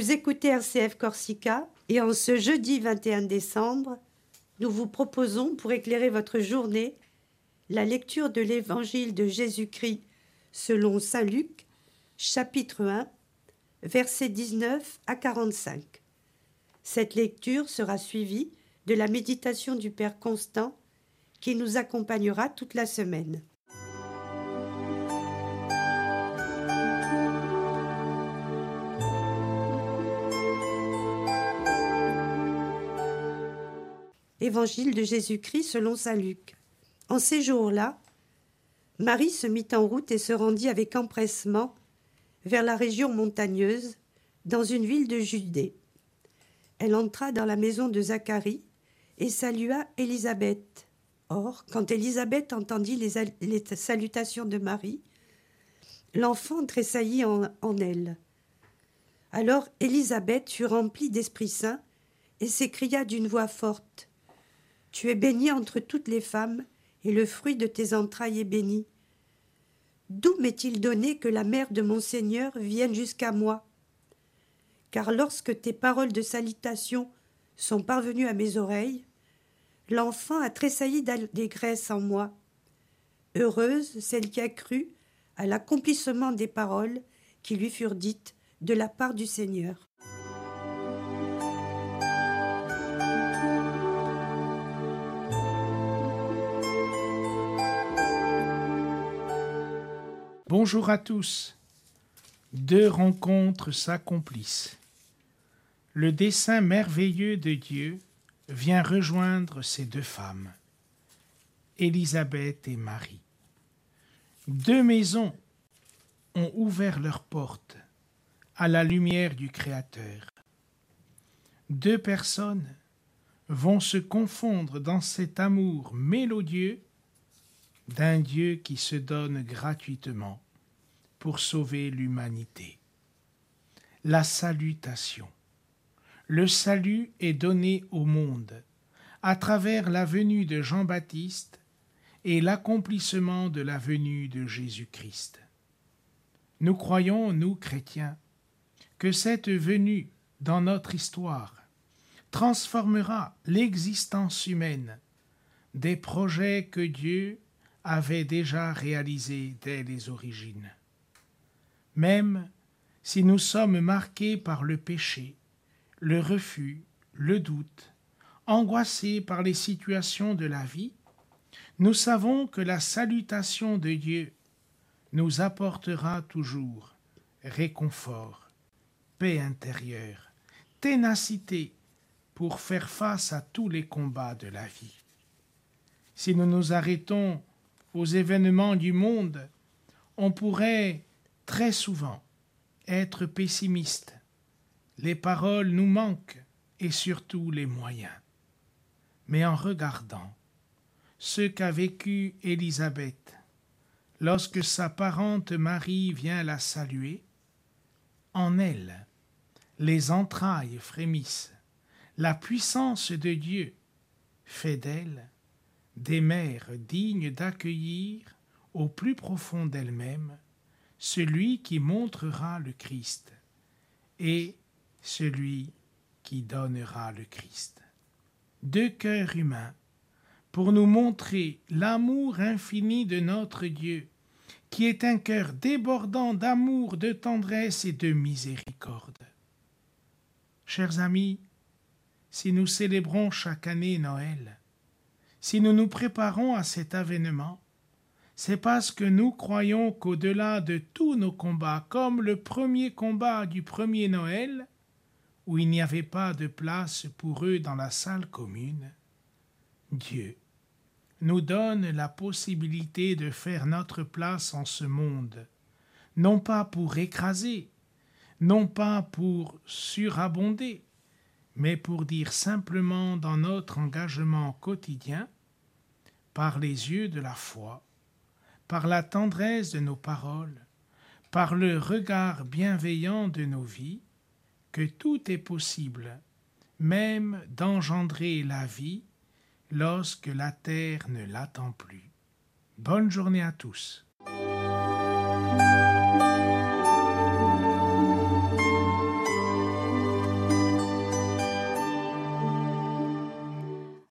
écoutez RCF Corsica et en ce jeudi 21 décembre, nous vous proposons pour éclairer votre journée la lecture de l'évangile de Jésus-Christ selon Saint Luc, chapitre 1, versets 19 à 45. Cette lecture sera suivie de la méditation du Père Constant qui nous accompagnera toute la semaine. Évangile de Jésus-Christ selon saint Luc. En ces jours-là, Marie se mit en route et se rendit avec empressement vers la région montagneuse, dans une ville de Judée. Elle entra dans la maison de Zacharie et salua Élisabeth. Or, quand Élisabeth entendit les, salutations de Marie, l'enfant tressaillit en, en elle. Alors Élisabeth fut remplie d'Esprit Saint et s'écria d'une voix forte tu es bénie entre toutes les femmes, et le fruit de tes entrailles est béni. D'où m'est-il donné que la mère de mon Seigneur vienne jusqu'à moi? Car lorsque tes paroles de salutation sont parvenues à mes oreilles, l'enfant a tressailli d'allégresse en moi. Heureuse celle qui a cru à l'accomplissement des paroles qui lui furent dites de la part du Seigneur. Bonjour à tous. Deux rencontres s'accomplissent. Le dessein merveilleux de Dieu vient rejoindre ces deux femmes, Élisabeth et Marie. Deux maisons ont ouvert leurs portes à la lumière du Créateur. Deux personnes vont se confondre dans cet amour mélodieux d'un Dieu qui se donne gratuitement pour sauver l'humanité. La salutation. Le salut est donné au monde à travers la venue de Jean-Baptiste et l'accomplissement de la venue de Jésus-Christ. Nous croyons, nous chrétiens, que cette venue dans notre histoire transformera l'existence humaine des projets que Dieu avait déjà réalisé dès les origines. Même si nous sommes marqués par le péché, le refus, le doute, angoissés par les situations de la vie, nous savons que la salutation de Dieu nous apportera toujours réconfort, paix intérieure, ténacité pour faire face à tous les combats de la vie. Si nous nous arrêtons aux événements du monde, on pourrait très souvent être pessimiste. Les paroles nous manquent et surtout les moyens. Mais en regardant ce qu'a vécu Élisabeth lorsque sa parente Marie vient la saluer, en elle les entrailles frémissent, la puissance de Dieu fait d'elle des mères dignes d'accueillir au plus profond d'elles-mêmes celui qui montrera le Christ et celui qui donnera le Christ. Deux cœurs humains pour nous montrer l'amour infini de notre Dieu, qui est un cœur débordant d'amour, de tendresse et de miséricorde. Chers amis, si nous célébrons chaque année Noël, si nous nous préparons à cet avènement, c'est parce que nous croyons qu'au-delà de tous nos combats, comme le premier combat du premier Noël, où il n'y avait pas de place pour eux dans la salle commune, Dieu nous donne la possibilité de faire notre place en ce monde, non pas pour écraser, non pas pour surabonder, mais pour dire simplement dans notre engagement quotidien par les yeux de la foi, par la tendresse de nos paroles, par le regard bienveillant de nos vies, que tout est possible, même d'engendrer la vie lorsque la terre ne l'attend plus. Bonne journée à tous.